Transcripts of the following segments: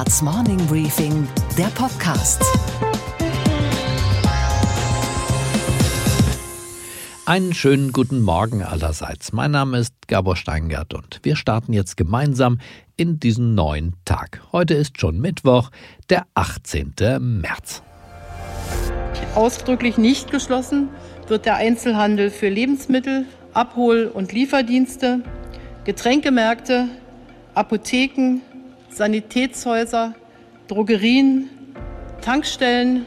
Handelsblatts Morning Briefing, der Podcast. Einen schönen guten Morgen allerseits. Mein Name ist Gabor Steingart und wir starten jetzt gemeinsam in diesen neuen Tag. Heute ist schon Mittwoch, der 18. März. Ausdrücklich nicht geschlossen wird der Einzelhandel für Lebensmittel, Abhol- und Lieferdienste, Getränkemärkte, Apotheken, Sanitätshäuser, Drogerien, Tankstellen,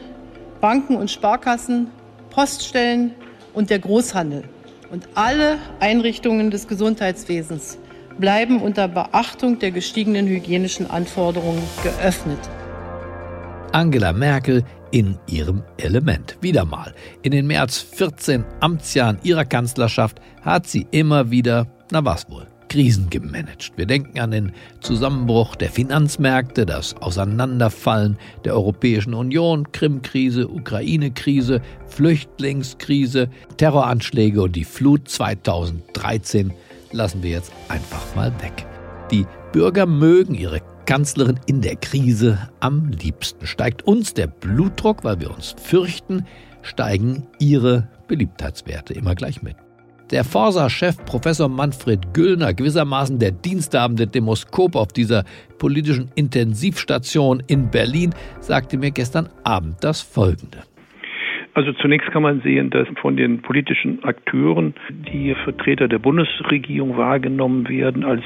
Banken und Sparkassen, Poststellen und der Großhandel. Und alle Einrichtungen des Gesundheitswesens bleiben unter Beachtung der gestiegenen hygienischen Anforderungen geöffnet. Angela Merkel in ihrem Element. Wieder mal. In den mehr als 14 Amtsjahren ihrer Kanzlerschaft hat sie immer wieder, na was wohl, Krisen gemanagt. Wir denken an den Zusammenbruch der Finanzmärkte, das Auseinanderfallen der Europäischen Union, Krim-Krise, Ukraine-Krise, Flüchtlingskrise, Terroranschläge und die Flut 2013 lassen wir jetzt einfach mal weg. Die Bürger mögen ihre Kanzlerin in der Krise am liebsten. Steigt uns der Blutdruck, weil wir uns fürchten, steigen ihre Beliebtheitswerte immer gleich mit. Der Forsa-Chef Professor Manfred Güllner, gewissermaßen der diensthabende Demoskop auf dieser politischen Intensivstation in Berlin, sagte mir gestern Abend das Folgende. Also zunächst kann man sehen, dass von den politischen Akteuren die Vertreter der Bundesregierung wahrgenommen werden als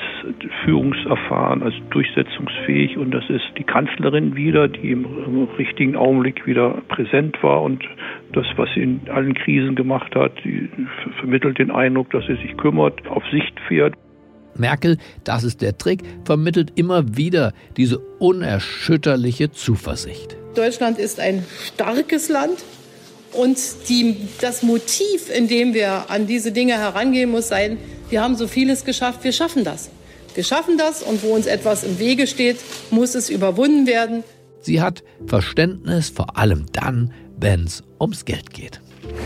führungserfahren, als durchsetzungsfähig. Und das ist die Kanzlerin wieder, die im richtigen Augenblick wieder präsent war und das, was sie in allen Krisen gemacht hat, die vermittelt den Eindruck, dass sie sich kümmert, auf Sicht fährt. Merkel, das ist der Trick, vermittelt immer wieder diese unerschütterliche Zuversicht. Deutschland ist ein starkes Land, und die, das Motiv, in dem wir an diese Dinge herangehen, muss sein, wir haben so vieles geschafft, wir schaffen das. Wir schaffen das und wo uns etwas im Wege steht, muss es überwunden werden. Sie hat Verständnis vor allem dann, wenn es ums Geld geht.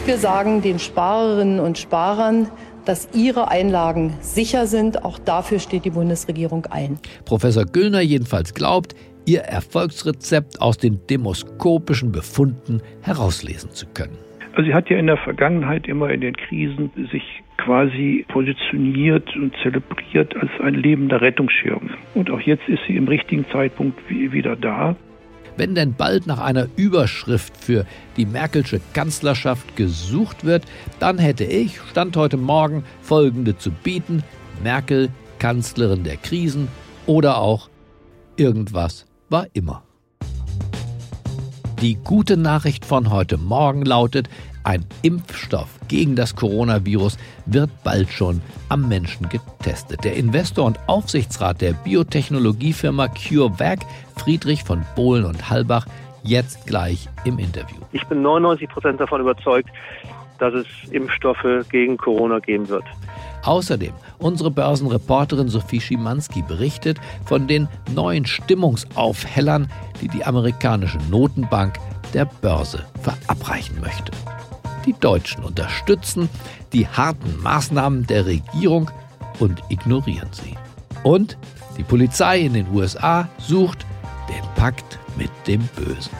Wir sagen den Sparerinnen und Sparern, dass ihre Einlagen sicher sind. Auch dafür steht die Bundesregierung ein. Professor Güllner jedenfalls glaubt, ihr Erfolgsrezept aus den demoskopischen Befunden herauslesen zu können. Also sie hat ja in der Vergangenheit immer in den Krisen sich quasi positioniert und zelebriert als ein lebender Rettungsschirm. Und auch jetzt ist sie im richtigen Zeitpunkt wieder da. Wenn denn bald nach einer Überschrift für die Merkelsche Kanzlerschaft gesucht wird, dann hätte ich, Stand heute Morgen, folgende zu bieten. Merkel, Kanzlerin der Krisen oder auch irgendwas war immer. Die gute Nachricht von heute Morgen lautet, ein Impfstoff gegen das Coronavirus wird bald schon am Menschen getestet. Der Investor und Aufsichtsrat der Biotechnologiefirma CureVac, Friedrich von Bohlen und Halbach, jetzt gleich im Interview. Ich bin 99 Prozent davon überzeugt, dass es Impfstoffe gegen Corona geben wird. Außerdem, unsere Börsenreporterin Sophie Schimanski berichtet von den neuen Stimmungsaufhellern, die die amerikanische Notenbank der Börse verabreichen möchte. Die Deutschen unterstützen die harten Maßnahmen der Regierung und ignorieren sie. Und die Polizei in den USA sucht den Pakt mit dem Bösen.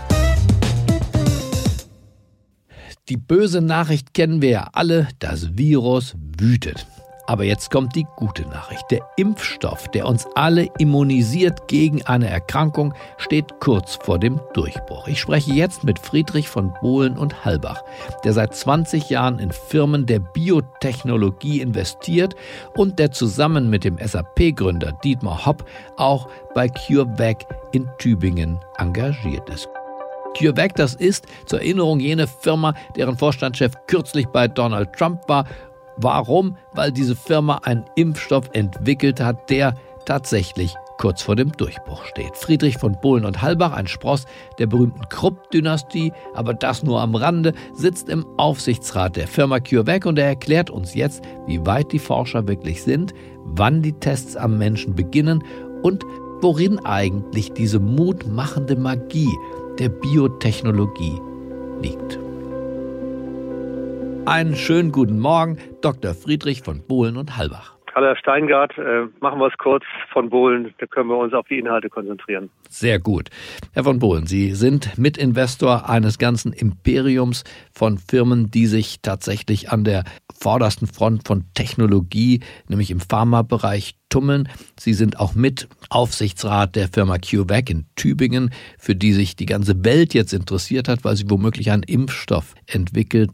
Die böse Nachricht kennen wir ja alle, das Virus wütet. Aber jetzt kommt die gute Nachricht. Der Impfstoff, der uns alle immunisiert gegen eine Erkrankung, steht kurz vor dem Durchbruch. Ich spreche jetzt mit Friedrich von Bohlen und Halbach, der seit 20 Jahren in Firmen der Biotechnologie investiert und der zusammen mit dem SAP-Gründer Dietmar Hopp auch bei CureVac in Tübingen engagiert ist. CureVac, das ist zur Erinnerung jene Firma, deren Vorstandschef kürzlich bei Donald Trump war Warum? Weil diese Firma einen Impfstoff entwickelt hat, der tatsächlich kurz vor dem Durchbruch steht. Friedrich von Bohlen und Halbach, ein Spross der berühmten Krupp-Dynastie, aber das nur am Rande, sitzt im Aufsichtsrat der Firma CureVac und er erklärt uns jetzt, wie weit die Forscher wirklich sind, wann die Tests am Menschen beginnen und worin eigentlich diese mutmachende Magie der Biotechnologie liegt. Einen schönen guten Morgen, Dr. Friedrich von Bohlen und Halbach. Hallo Herr Steingart, äh, machen wir es kurz von Bohlen, da können wir uns auf die Inhalte konzentrieren. Sehr gut. Herr von Bohlen, Sie sind Mitinvestor eines ganzen Imperiums von Firmen, die sich tatsächlich an der vordersten Front von Technologie, nämlich im Pharmabereich, tummeln. Sie sind auch mit Aufsichtsrat der Firma CureVac in Tübingen, für die sich die ganze Welt jetzt interessiert hat, weil sie womöglich einen Impfstoff entwickelt.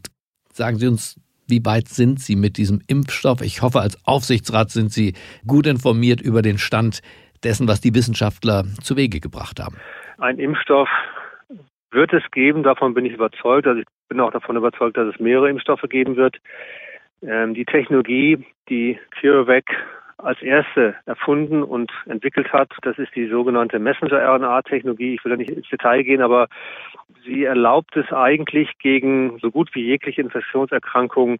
Sagen Sie uns wie weit sind Sie mit diesem Impfstoff? Ich hoffe, als Aufsichtsrat sind Sie gut informiert über den Stand dessen, was die Wissenschaftler zu Wege gebracht haben. Ein Impfstoff wird es geben, davon bin ich überzeugt. Also ich bin auch davon überzeugt, dass es mehrere Impfstoffe geben wird. Ähm, die Technologie, die CureVac als erste erfunden und entwickelt hat. Das ist die sogenannte Messenger-RNA-Technologie. Ich will da nicht ins Detail gehen, aber sie erlaubt es eigentlich gegen so gut wie jegliche Infektionserkrankung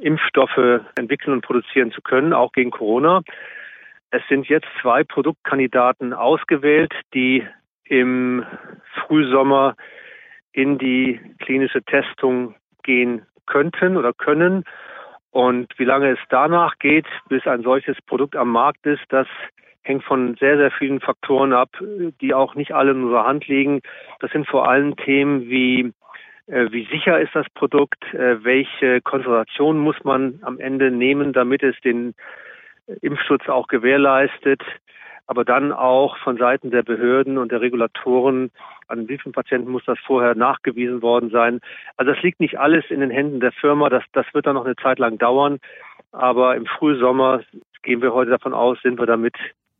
Impfstoffe entwickeln und produzieren zu können, auch gegen Corona. Es sind jetzt zwei Produktkandidaten ausgewählt, die im Frühsommer in die klinische Testung gehen könnten oder können. Und wie lange es danach geht, bis ein solches Produkt am Markt ist, das hängt von sehr, sehr vielen Faktoren ab, die auch nicht alle in unserer Hand liegen. Das sind vor allem Themen wie äh, wie sicher ist das Produkt, äh, welche Konzentration muss man am Ende nehmen, damit es den Impfschutz auch gewährleistet, aber dann auch von Seiten der Behörden und der Regulatoren, an wie Patienten muss das vorher nachgewiesen worden sein. Also das liegt nicht alles in den Händen der Firma, das, das wird dann noch eine Zeit lang dauern, aber im Frühsommer gehen wir heute davon aus, sind wir damit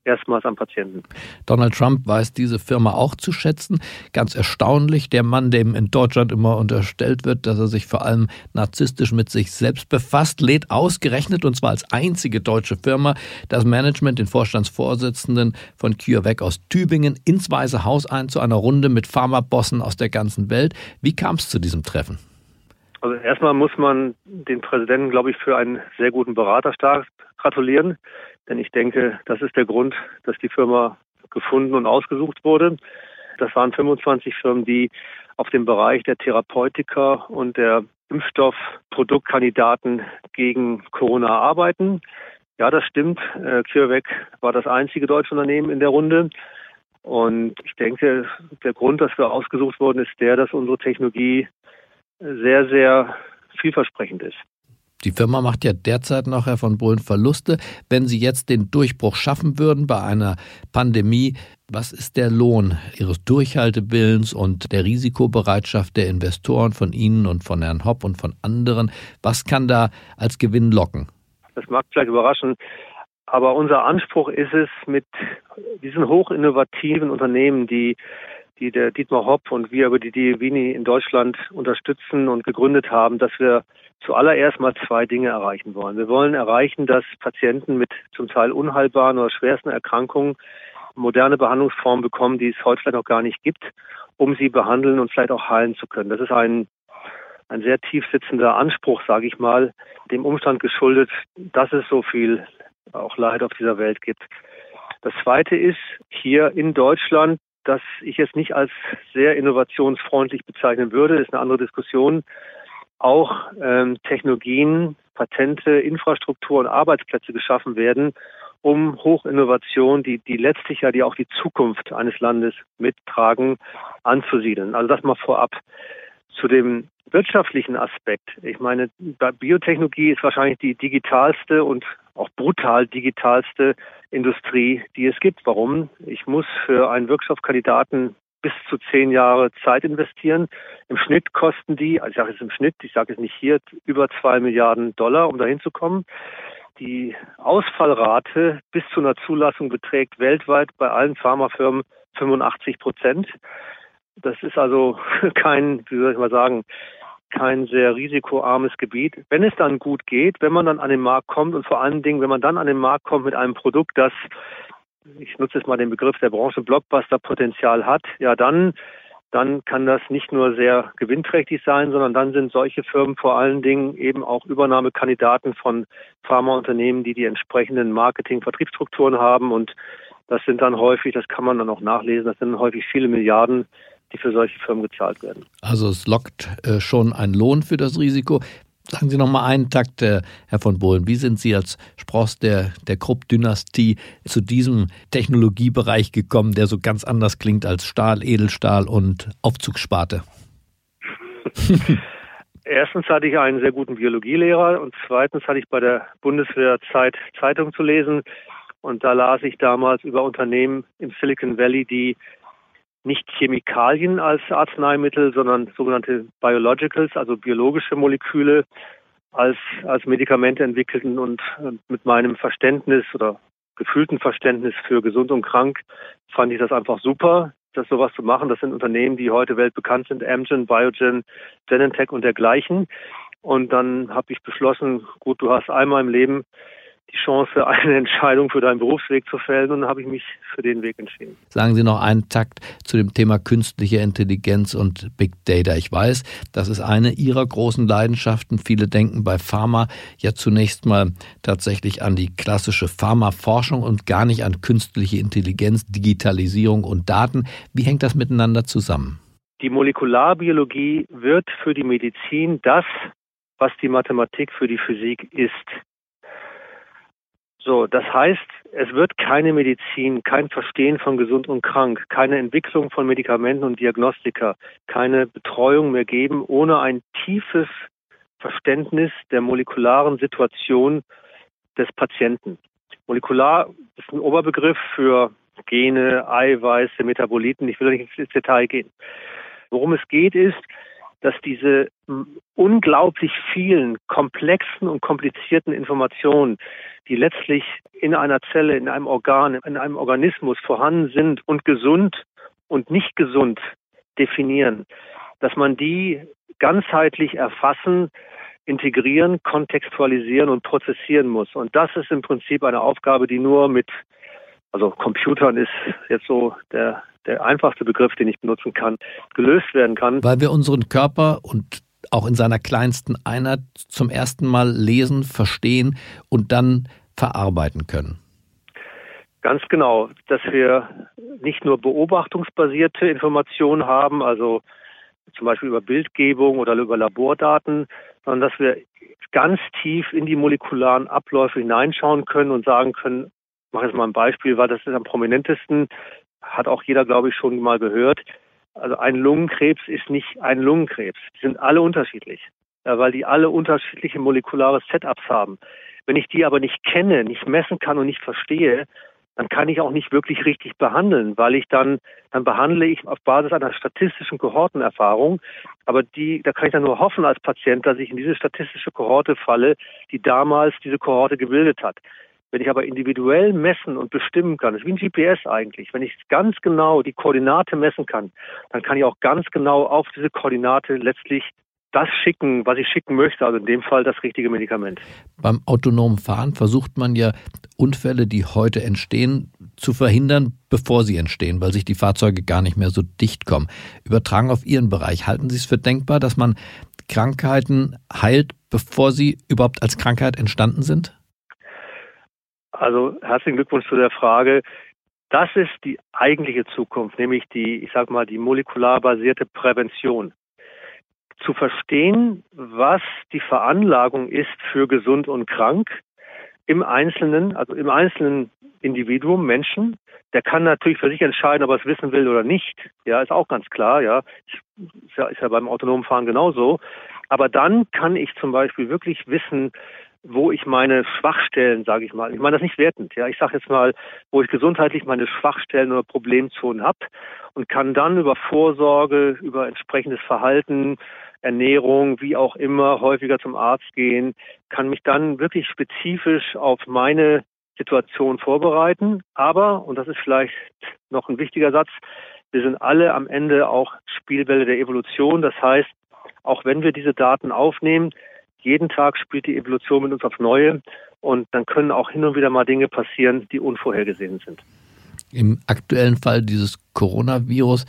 erstmals am Patienten. Donald Trump weiß diese Firma auch zu schätzen. Ganz erstaunlich, der Mann, dem in Deutschland immer unterstellt wird, dass er sich vor allem narzisstisch mit sich selbst befasst, lädt ausgerechnet, und zwar als einzige deutsche Firma, das Management, den Vorstandsvorsitzenden von CureVac aus Tübingen ins Weiße Haus ein zu einer Runde mit Pharmabossen aus der ganzen Welt. Wie kam es zu diesem Treffen? Also erstmal muss man den Präsidenten, glaube ich, für einen sehr guten Beraterstab gratulieren. Denn ich denke, das ist der Grund, dass die Firma gefunden und ausgesucht wurde. Das waren 25 Firmen, die auf dem Bereich der Therapeutika und der Impfstoffproduktkandidaten gegen Corona arbeiten. Ja, das stimmt. Äh, CureVac war das einzige deutsche Unternehmen in der Runde. Und ich denke, der Grund, dass wir ausgesucht wurden, ist der, dass unsere Technologie sehr, sehr vielversprechend ist. Die Firma macht ja derzeit noch, Herr von Bohlen, Verluste. Wenn Sie jetzt den Durchbruch schaffen würden bei einer Pandemie, was ist der Lohn Ihres Durchhaltewillens und der Risikobereitschaft der Investoren von Ihnen und von Herrn Hopp und von anderen? Was kann da als Gewinn locken? Das mag vielleicht überraschen, aber unser Anspruch ist es, mit diesen hochinnovativen Unternehmen, die die der Dietmar Hopp und wir über die Dievini in Deutschland unterstützen und gegründet haben, dass wir zuallererst mal zwei Dinge erreichen wollen. Wir wollen erreichen, dass Patienten mit zum Teil unheilbaren oder schwersten Erkrankungen moderne Behandlungsformen bekommen, die es heute vielleicht noch gar nicht gibt, um sie behandeln und vielleicht auch heilen zu können. Das ist ein ein sehr tief sitzender Anspruch, sage ich mal, dem Umstand geschuldet, dass es so viel auch Leid auf dieser Welt gibt. Das Zweite ist, hier in Deutschland das ich jetzt nicht als sehr innovationsfreundlich bezeichnen würde, ist eine andere Diskussion, auch ähm, Technologien, Patente, Infrastruktur und Arbeitsplätze geschaffen werden, um Hochinnovation, die, die letztlich ja die auch die Zukunft eines Landes mittragen, anzusiedeln. Also das mal vorab. Zu dem wirtschaftlichen Aspekt. Ich meine, Biotechnologie ist wahrscheinlich die digitalste und auch brutal digitalste Industrie, die es gibt. Warum? Ich muss für einen Wirkstoffkandidaten bis zu zehn Jahre Zeit investieren. Im Schnitt kosten die, also ich sage es im Schnitt, ich sage es nicht hier, über zwei Milliarden Dollar, um dahin zu kommen. Die Ausfallrate bis zu einer Zulassung beträgt weltweit bei allen Pharmafirmen 85 Prozent. Das ist also kein, wie soll ich mal sagen, kein sehr risikoarmes Gebiet. Wenn es dann gut geht, wenn man dann an den Markt kommt und vor allen Dingen, wenn man dann an den Markt kommt mit einem Produkt, das, ich nutze jetzt mal den Begriff der Branche, Blockbuster-Potenzial hat, ja dann, dann kann das nicht nur sehr gewinnträchtig sein, sondern dann sind solche Firmen vor allen Dingen eben auch Übernahmekandidaten von Pharmaunternehmen, die die entsprechenden Marketing-Vertriebsstrukturen haben und das sind dann häufig, das kann man dann auch nachlesen, das sind häufig viele Milliarden die für solche Firmen gezahlt werden. Also es lockt äh, schon ein Lohn für das Risiko. Sagen Sie noch mal einen Takt, äh, Herr von Bohlen. Wie sind Sie als Spross der, der Krupp-Dynastie zu diesem Technologiebereich gekommen, der so ganz anders klingt als Stahl, Edelstahl und Aufzugssparte? Erstens hatte ich einen sehr guten Biologielehrer und zweitens hatte ich bei der Bundeswehr Zeit, Zeitung zu lesen. Und da las ich damals über Unternehmen im Silicon Valley, die nicht Chemikalien als Arzneimittel, sondern sogenannte Biologicals, also biologische Moleküle als, als Medikamente entwickelten und mit meinem Verständnis oder gefühlten Verständnis für gesund und krank fand ich das einfach super, das sowas zu machen. Das sind Unternehmen, die heute weltbekannt sind, Amgen, Biogen, Genentech und dergleichen. Und dann habe ich beschlossen, gut, du hast einmal im Leben die Chance, eine Entscheidung für deinen Berufsweg zu fällen und dann habe ich mich für den Weg entschieden. Sagen Sie noch einen Takt zu dem Thema künstliche Intelligenz und Big Data. Ich weiß, das ist eine Ihrer großen Leidenschaften. Viele denken bei Pharma ja zunächst mal tatsächlich an die klassische Pharmaforschung und gar nicht an künstliche Intelligenz, Digitalisierung und Daten. Wie hängt das miteinander zusammen? Die Molekularbiologie wird für die Medizin das, was die Mathematik für die Physik ist. So, das heißt, es wird keine Medizin, kein Verstehen von gesund und krank, keine Entwicklung von Medikamenten und Diagnostika, keine Betreuung mehr geben ohne ein tiefes Verständnis der molekularen Situation des Patienten. Molekular ist ein Oberbegriff für Gene, Eiweiße, Metaboliten. Ich will nicht ins Detail gehen. Worum es geht, ist, dass diese unglaublich vielen komplexen und komplizierten Informationen, die letztlich in einer Zelle, in einem Organ, in einem Organismus vorhanden sind und gesund und nicht gesund definieren, dass man die ganzheitlich erfassen, integrieren, kontextualisieren und prozessieren muss. Und das ist im Prinzip eine Aufgabe, die nur mit, also Computern ist jetzt so der der einfachste Begriff, den ich benutzen kann, gelöst werden kann. Weil wir unseren Körper und auch in seiner kleinsten Einheit zum ersten Mal lesen, verstehen und dann verarbeiten können. Ganz genau, dass wir nicht nur beobachtungsbasierte Informationen haben, also zum Beispiel über Bildgebung oder über Labordaten, sondern dass wir ganz tief in die molekularen Abläufe hineinschauen können und sagen können, mache jetzt mal ein Beispiel, weil das ist am prominentesten, hat auch jeder, glaube ich, schon mal gehört. Also ein Lungenkrebs ist nicht ein Lungenkrebs. Die sind alle unterschiedlich, weil die alle unterschiedliche molekulare Setups haben. Wenn ich die aber nicht kenne, nicht messen kann und nicht verstehe, dann kann ich auch nicht wirklich richtig behandeln, weil ich dann, dann behandle ich auf Basis einer statistischen Kohortenerfahrung. Aber die, da kann ich dann nur hoffen als Patient, dass ich in diese statistische Kohorte falle, die damals diese Kohorte gebildet hat. Wenn ich aber individuell messen und bestimmen kann, das ist wie ein GPS eigentlich, wenn ich ganz genau die Koordinate messen kann, dann kann ich auch ganz genau auf diese Koordinate letztlich das schicken, was ich schicken möchte, also in dem Fall das richtige Medikament. Beim autonomen Fahren versucht man ja Unfälle, die heute entstehen, zu verhindern, bevor sie entstehen, weil sich die Fahrzeuge gar nicht mehr so dicht kommen. Übertragen auf Ihren Bereich, halten Sie es für denkbar, dass man Krankheiten heilt, bevor sie überhaupt als Krankheit entstanden sind? Also herzlichen Glückwunsch zu der Frage. Das ist die eigentliche Zukunft, nämlich die, ich sag mal, die molekular basierte Prävention. Zu verstehen, was die Veranlagung ist für gesund und krank im Einzelnen, also im einzelnen Individuum, Menschen. Der kann natürlich für sich entscheiden, ob er es wissen will oder nicht. Ja, ist auch ganz klar, ja. Ist ja, ist ja beim autonomen Fahren genauso. Aber dann kann ich zum Beispiel wirklich wissen, wo ich meine Schwachstellen, sage ich mal, ich meine das nicht wertend, ja, ich sage jetzt mal, wo ich gesundheitlich meine Schwachstellen oder Problemzonen habe und kann dann über Vorsorge, über entsprechendes Verhalten, Ernährung, wie auch immer, häufiger zum Arzt gehen, kann mich dann wirklich spezifisch auf meine Situation vorbereiten. Aber, und das ist vielleicht noch ein wichtiger Satz, wir sind alle am Ende auch Spielbälle der Evolution. Das heißt, auch wenn wir diese Daten aufnehmen, jeden Tag spielt die Evolution mit uns aufs Neue und dann können auch hin und wieder mal Dinge passieren, die unvorhergesehen sind. Im aktuellen Fall dieses Coronavirus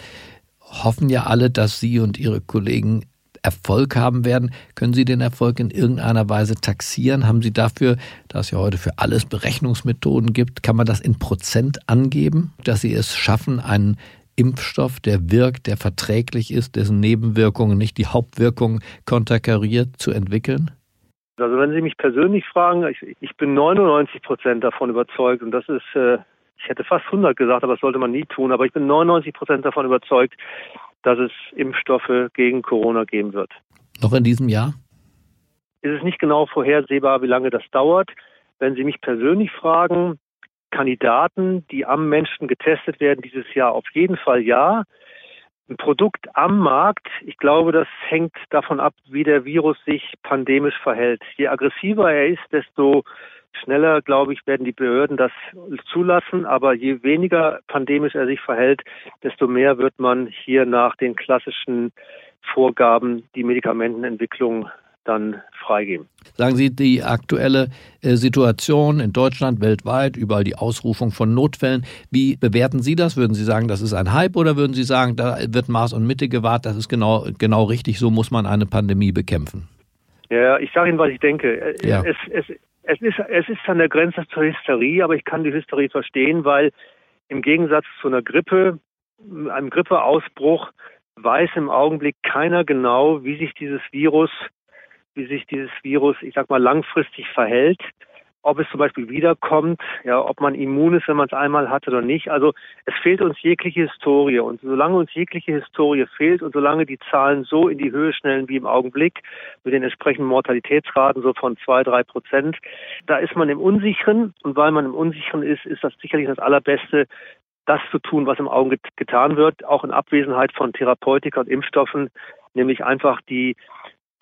hoffen ja alle, dass Sie und Ihre Kollegen Erfolg haben werden. Können Sie den Erfolg in irgendeiner Weise taxieren? Haben Sie dafür, da es ja heute für alles Berechnungsmethoden gibt, kann man das in Prozent angeben, dass Sie es schaffen, einen Impfstoff, der wirkt, der verträglich ist, dessen Nebenwirkungen nicht die Hauptwirkungen konterkariert, zu entwickeln? Also wenn Sie mich persönlich fragen, ich, ich bin 99 Prozent davon überzeugt und das ist, äh, ich hätte fast 100 gesagt, aber das sollte man nie tun, aber ich bin 99 Prozent davon überzeugt, dass es Impfstoffe gegen Corona geben wird. Noch in diesem Jahr? Ist es nicht genau vorhersehbar, wie lange das dauert. Wenn Sie mich persönlich fragen, Kandidaten, die am Menschen getestet werden, dieses Jahr auf jeden Fall ja. Ein Produkt am Markt, ich glaube, das hängt davon ab, wie der Virus sich pandemisch verhält. Je aggressiver er ist, desto schneller, glaube ich, werden die Behörden das zulassen. Aber je weniger pandemisch er sich verhält, desto mehr wird man hier nach den klassischen Vorgaben die Medikamentenentwicklung dann freigeben. Sagen Sie, die aktuelle äh, Situation in Deutschland, weltweit, überall die Ausrufung von Notfällen, wie bewerten Sie das? Würden Sie sagen, das ist ein Hype oder würden Sie sagen, da wird Maß und Mitte gewahrt, das ist genau, genau richtig, so muss man eine Pandemie bekämpfen? Ja, ich sage Ihnen, was ich denke. Äh, ja. Es, es, es, ist, es ist an der Grenze zur Hysterie, aber ich kann die Hysterie verstehen, weil im Gegensatz zu einer Grippe, einem Grippeausbruch, weiß im Augenblick keiner genau, wie sich dieses Virus wie sich dieses Virus, ich sag mal, langfristig verhält, ob es zum Beispiel wiederkommt, ja, ob man immun ist, wenn man es einmal hatte oder nicht. Also es fehlt uns jegliche Historie. Und solange uns jegliche Historie fehlt und solange die Zahlen so in die Höhe schnellen wie im Augenblick, mit den entsprechenden Mortalitätsraten so von zwei, drei Prozent, da ist man im Unsicheren. Und weil man im Unsicheren ist, ist das sicherlich das Allerbeste, das zu tun, was im Augenblick getan wird, auch in Abwesenheit von Therapeutika und Impfstoffen, nämlich einfach die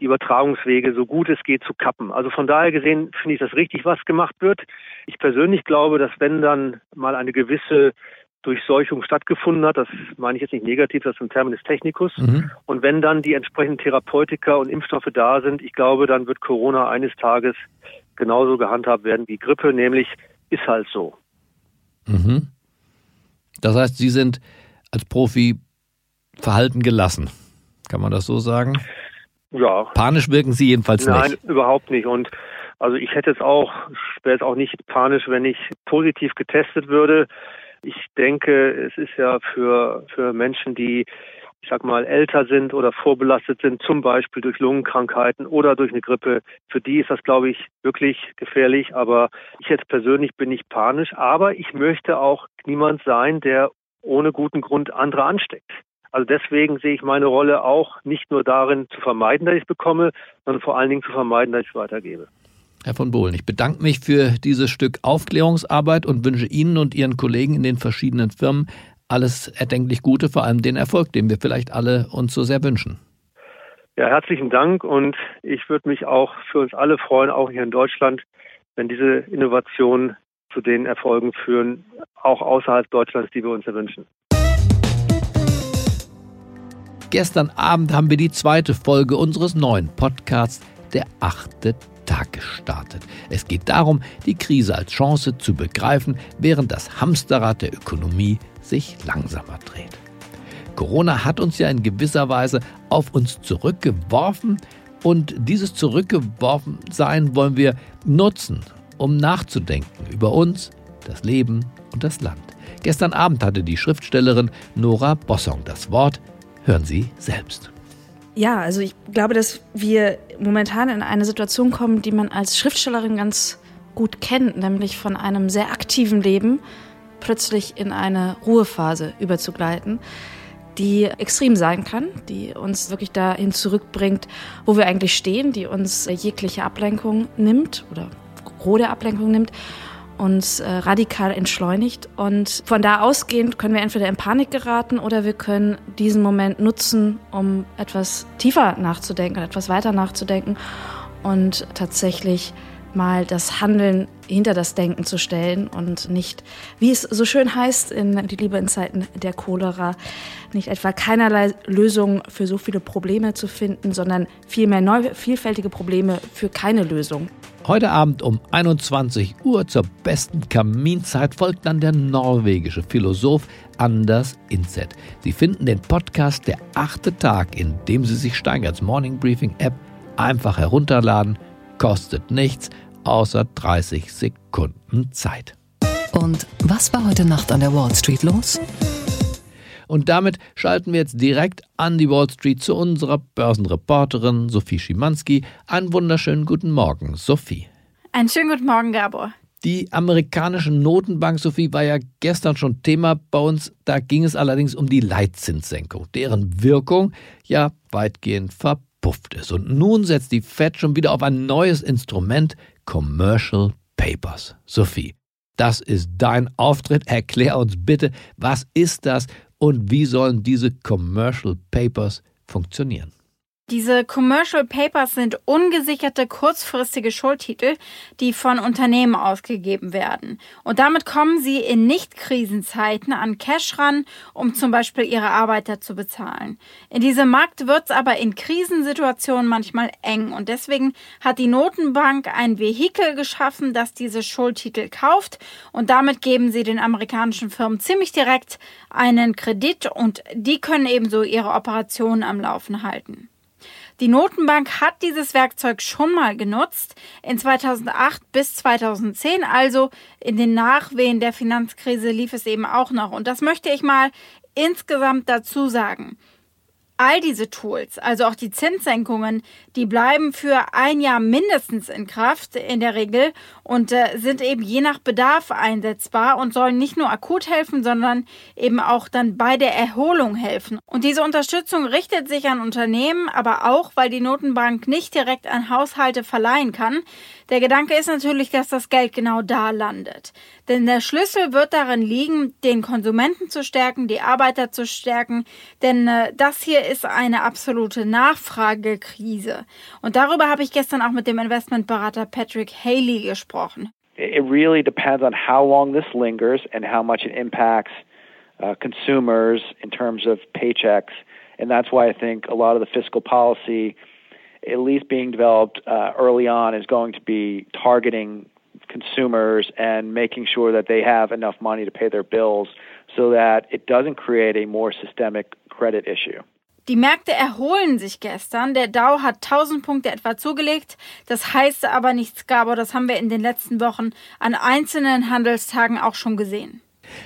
die Übertragungswege so gut es geht zu kappen. Also von daher gesehen finde ich das richtig, was gemacht wird. Ich persönlich glaube, dass wenn dann mal eine gewisse Durchseuchung stattgefunden hat, das meine ich jetzt nicht negativ, das ist ein Terminus technicus. Mhm. Und wenn dann die entsprechenden Therapeutika und Impfstoffe da sind, ich glaube, dann wird Corona eines Tages genauso gehandhabt werden wie Grippe, nämlich ist halt so. Mhm. Das heißt, Sie sind als Profi verhalten gelassen. Kann man das so sagen? Ja. Panisch wirken Sie jedenfalls Nein, nicht. Nein, überhaupt nicht. Und also ich hätte es auch, wäre es auch nicht panisch, wenn ich positiv getestet würde. Ich denke, es ist ja für, für Menschen, die, ich sag mal, älter sind oder vorbelastet sind, zum Beispiel durch Lungenkrankheiten oder durch eine Grippe, für die ist das, glaube ich, wirklich gefährlich. Aber ich jetzt persönlich bin nicht panisch, aber ich möchte auch niemand sein, der ohne guten Grund andere ansteckt. Also deswegen sehe ich meine Rolle auch nicht nur darin zu vermeiden, dass ich es bekomme, sondern vor allen Dingen zu vermeiden, dass ich es weitergebe. Herr von Bohlen, ich bedanke mich für dieses Stück Aufklärungsarbeit und wünsche Ihnen und Ihren Kollegen in den verschiedenen Firmen alles erdenklich Gute, vor allem den Erfolg, den wir vielleicht alle uns so sehr wünschen. Ja, herzlichen Dank und ich würde mich auch für uns alle freuen, auch hier in Deutschland, wenn diese Innovationen zu den Erfolgen führen, auch außerhalb Deutschlands, die wir uns erwünschen. Gestern Abend haben wir die zweite Folge unseres neuen Podcasts Der achte Tag gestartet. Es geht darum, die Krise als Chance zu begreifen, während das Hamsterrad der Ökonomie sich langsamer dreht. Corona hat uns ja in gewisser Weise auf uns zurückgeworfen und dieses Zurückgeworfensein wollen wir nutzen, um nachzudenken über uns, das Leben und das Land. Gestern Abend hatte die Schriftstellerin Nora Bossong das Wort. Hören Sie selbst. Ja, also ich glaube, dass wir momentan in eine Situation kommen, die man als Schriftstellerin ganz gut kennt, nämlich von einem sehr aktiven Leben plötzlich in eine Ruhephase überzugleiten, die extrem sein kann, die uns wirklich dahin zurückbringt, wo wir eigentlich stehen, die uns jegliche Ablenkung nimmt oder rohe Ablenkung nimmt uns äh, radikal entschleunigt. Und von da ausgehend können wir entweder in Panik geraten oder wir können diesen Moment nutzen, um etwas tiefer nachzudenken, etwas weiter nachzudenken und tatsächlich mal das Handeln hinter das Denken zu stellen und nicht, wie es so schön heißt in Die Liebe in Zeiten der Cholera, nicht etwa keinerlei Lösung für so viele Probleme zu finden, sondern vielmehr neu, vielfältige Probleme für keine Lösung. Heute Abend um 21 Uhr zur besten Kaminzeit folgt dann der norwegische Philosoph Anders Inset. Sie finden den Podcast Der achte Tag, in dem Sie sich Steigerts Morning Briefing App einfach herunterladen. Kostet nichts, außer 30 Sekunden Zeit. Und was war heute Nacht an der Wall Street los? Und damit schalten wir jetzt direkt an die Wall Street zu unserer Börsenreporterin Sophie Schimanski. Einen wunderschönen guten Morgen, Sophie. Einen schönen guten Morgen, Gabor. Die amerikanische Notenbank, Sophie, war ja gestern schon Thema bei uns. Da ging es allerdings um die Leitzinssenkung, deren Wirkung ja weitgehend verpufft ist. Und nun setzt die Fed schon wieder auf ein neues Instrument, Commercial Papers. Sophie, das ist dein Auftritt. Erklär uns bitte, was ist das und wie sollen diese Commercial Papers funktionieren? Diese Commercial Papers sind ungesicherte kurzfristige Schuldtitel, die von Unternehmen ausgegeben werden. Und damit kommen sie in Nicht-Krisenzeiten an Cash ran, um zum Beispiel ihre Arbeiter zu bezahlen. In diesem Markt wird es aber in Krisensituationen manchmal eng. Und deswegen hat die Notenbank ein Vehikel geschaffen, das diese Schuldtitel kauft. Und damit geben sie den amerikanischen Firmen ziemlich direkt einen Kredit und die können ebenso ihre Operationen am Laufen halten. Die Notenbank hat dieses Werkzeug schon mal genutzt, in 2008 bis 2010, also in den Nachwehen der Finanzkrise lief es eben auch noch. Und das möchte ich mal insgesamt dazu sagen all diese Tools, also auch die Zinssenkungen, die bleiben für ein Jahr mindestens in Kraft in der Regel und äh, sind eben je nach Bedarf einsetzbar und sollen nicht nur akut helfen, sondern eben auch dann bei der Erholung helfen. Und diese Unterstützung richtet sich an Unternehmen, aber auch, weil die Notenbank nicht direkt an Haushalte verleihen kann. Der Gedanke ist natürlich, dass das Geld genau da landet. Denn der Schlüssel wird darin liegen, den Konsumenten zu stärken, die Arbeiter zu stärken. Denn äh, das hier ist eine absolute Nachfragekrise. Und darüber habe ich gestern auch mit dem Investmentberater Patrick Haley gesprochen. It really depends on how long this lingers and how much it impacts uh, consumers in terms of paychecks. And that's why I think a lot of the fiscal policy, at least being developed uh, early on, is going to be targeting consumers and making sure that they have enough money to pay their bills so that it doesn't create a more systemic credit issue. Die Märkte erholen sich gestern. Der Dow hat 1000 Punkte etwa zugelegt. Das heißt aber nichts, Gabor. Das haben wir in den letzten Wochen an einzelnen Handelstagen auch schon gesehen.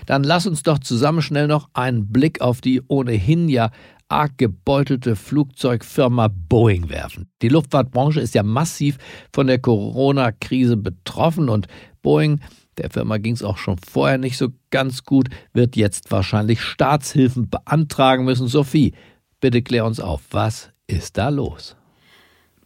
Dann lass uns doch zusammen schnell noch einen Blick auf die ohnehin ja arg gebeutelte Flugzeugfirma Boeing werfen. Die Luftfahrtbranche ist ja massiv von der Corona-Krise betroffen und Boeing der Firma ging es auch schon vorher nicht so ganz gut, wird jetzt wahrscheinlich Staatshilfen beantragen müssen. Sophie, bitte klär uns auf, was ist da los?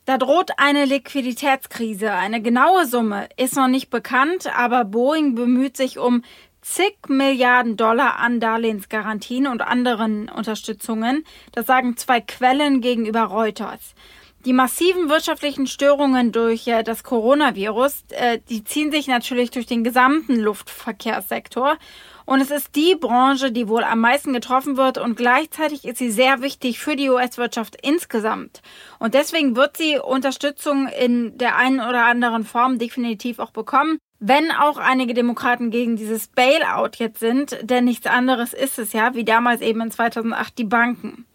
Da droht eine Liquiditätskrise. Eine genaue Summe ist noch nicht bekannt, aber Boeing bemüht sich um zig Milliarden Dollar an Darlehensgarantien und anderen Unterstützungen. Das sagen zwei Quellen gegenüber Reuters. Die massiven wirtschaftlichen Störungen durch äh, das Coronavirus, äh, die ziehen sich natürlich durch den gesamten Luftverkehrssektor. Und es ist die Branche, die wohl am meisten getroffen wird und gleichzeitig ist sie sehr wichtig für die US-Wirtschaft insgesamt. Und deswegen wird sie Unterstützung in der einen oder anderen Form definitiv auch bekommen. Wenn auch einige Demokraten gegen dieses Bailout jetzt sind, denn nichts anderes ist es ja, wie damals eben in 2008 die Banken.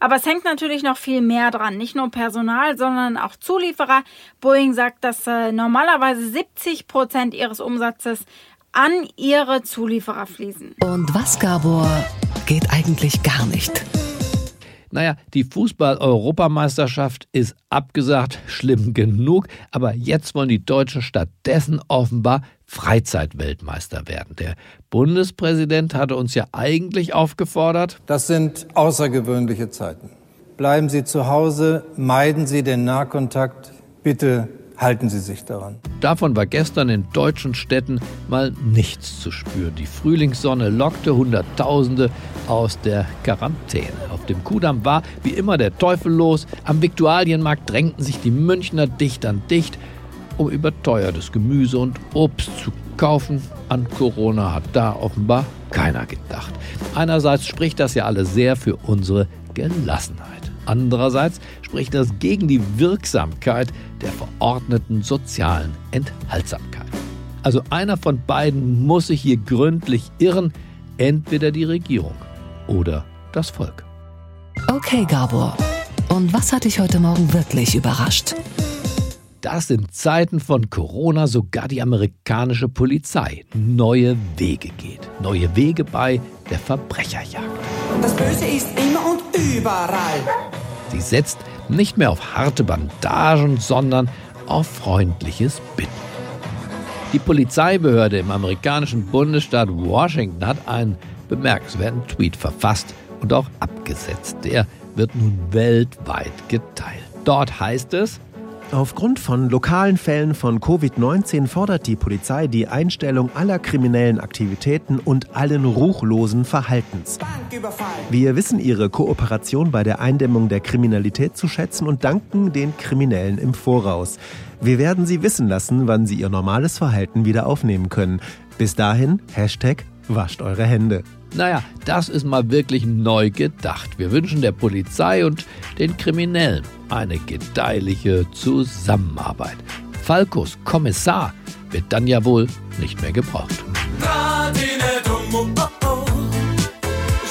Aber es hängt natürlich noch viel mehr dran. Nicht nur Personal, sondern auch Zulieferer. Boeing sagt, dass äh, normalerweise 70 Prozent ihres Umsatzes an ihre Zulieferer fließen. Und was, Gabor, geht eigentlich gar nicht? Naja, die Fußball-Europameisterschaft ist abgesagt, schlimm genug, aber jetzt wollen die Deutschen stattdessen offenbar Freizeitweltmeister werden. Der Bundespräsident hatte uns ja eigentlich aufgefordert. Das sind außergewöhnliche Zeiten. Bleiben Sie zu Hause, meiden Sie den Nahkontakt, bitte Halten Sie sich daran. Davon war gestern in deutschen Städten mal nichts zu spüren. Die Frühlingssonne lockte Hunderttausende aus der Quarantäne. Auf dem Kudamm war wie immer der Teufel los. Am Viktualienmarkt drängten sich die Münchner dicht an dicht, um überteuertes Gemüse und Obst zu kaufen. An Corona hat da offenbar keiner gedacht. Einerseits spricht das ja alles sehr für unsere Gelassenheit. Andererseits spricht das gegen die Wirksamkeit der verordneten sozialen Enthaltsamkeit. Also einer von beiden muss sich hier gründlich irren, entweder die Regierung oder das Volk. Okay, Gabor. Und was hat dich heute Morgen wirklich überrascht? dass in Zeiten von Corona sogar die amerikanische Polizei neue Wege geht. Neue Wege bei der Verbrecherjagd. Das Böse ist immer und überall. Sie setzt nicht mehr auf harte Bandagen, sondern auf freundliches Bitten. Die Polizeibehörde im amerikanischen Bundesstaat Washington hat einen bemerkenswerten Tweet verfasst und auch abgesetzt. Der wird nun weltweit geteilt. Dort heißt es, Aufgrund von lokalen Fällen von Covid-19 fordert die Polizei die Einstellung aller kriminellen Aktivitäten und allen ruchlosen Verhaltens. Wir wissen Ihre Kooperation bei der Eindämmung der Kriminalität zu schätzen und danken den Kriminellen im Voraus. Wir werden Sie wissen lassen, wann Sie Ihr normales Verhalten wieder aufnehmen können. Bis dahin, Hashtag wascht eure Hände. Naja, das ist mal wirklich neu gedacht. Wir wünschen der Polizei und den Kriminellen eine gedeihliche Zusammenarbeit. Falkos Kommissar wird dann ja wohl nicht mehr gebraucht.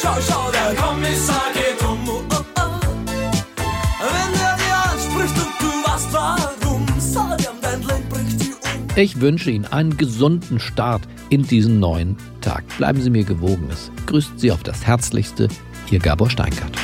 Schau, schau, der Kommissar Ich wünsche Ihnen einen gesunden Start in diesen neuen Tag. Bleiben Sie mir gewogen. Es grüßt Sie auf das Herzlichste, Ihr Gabor Steinkart.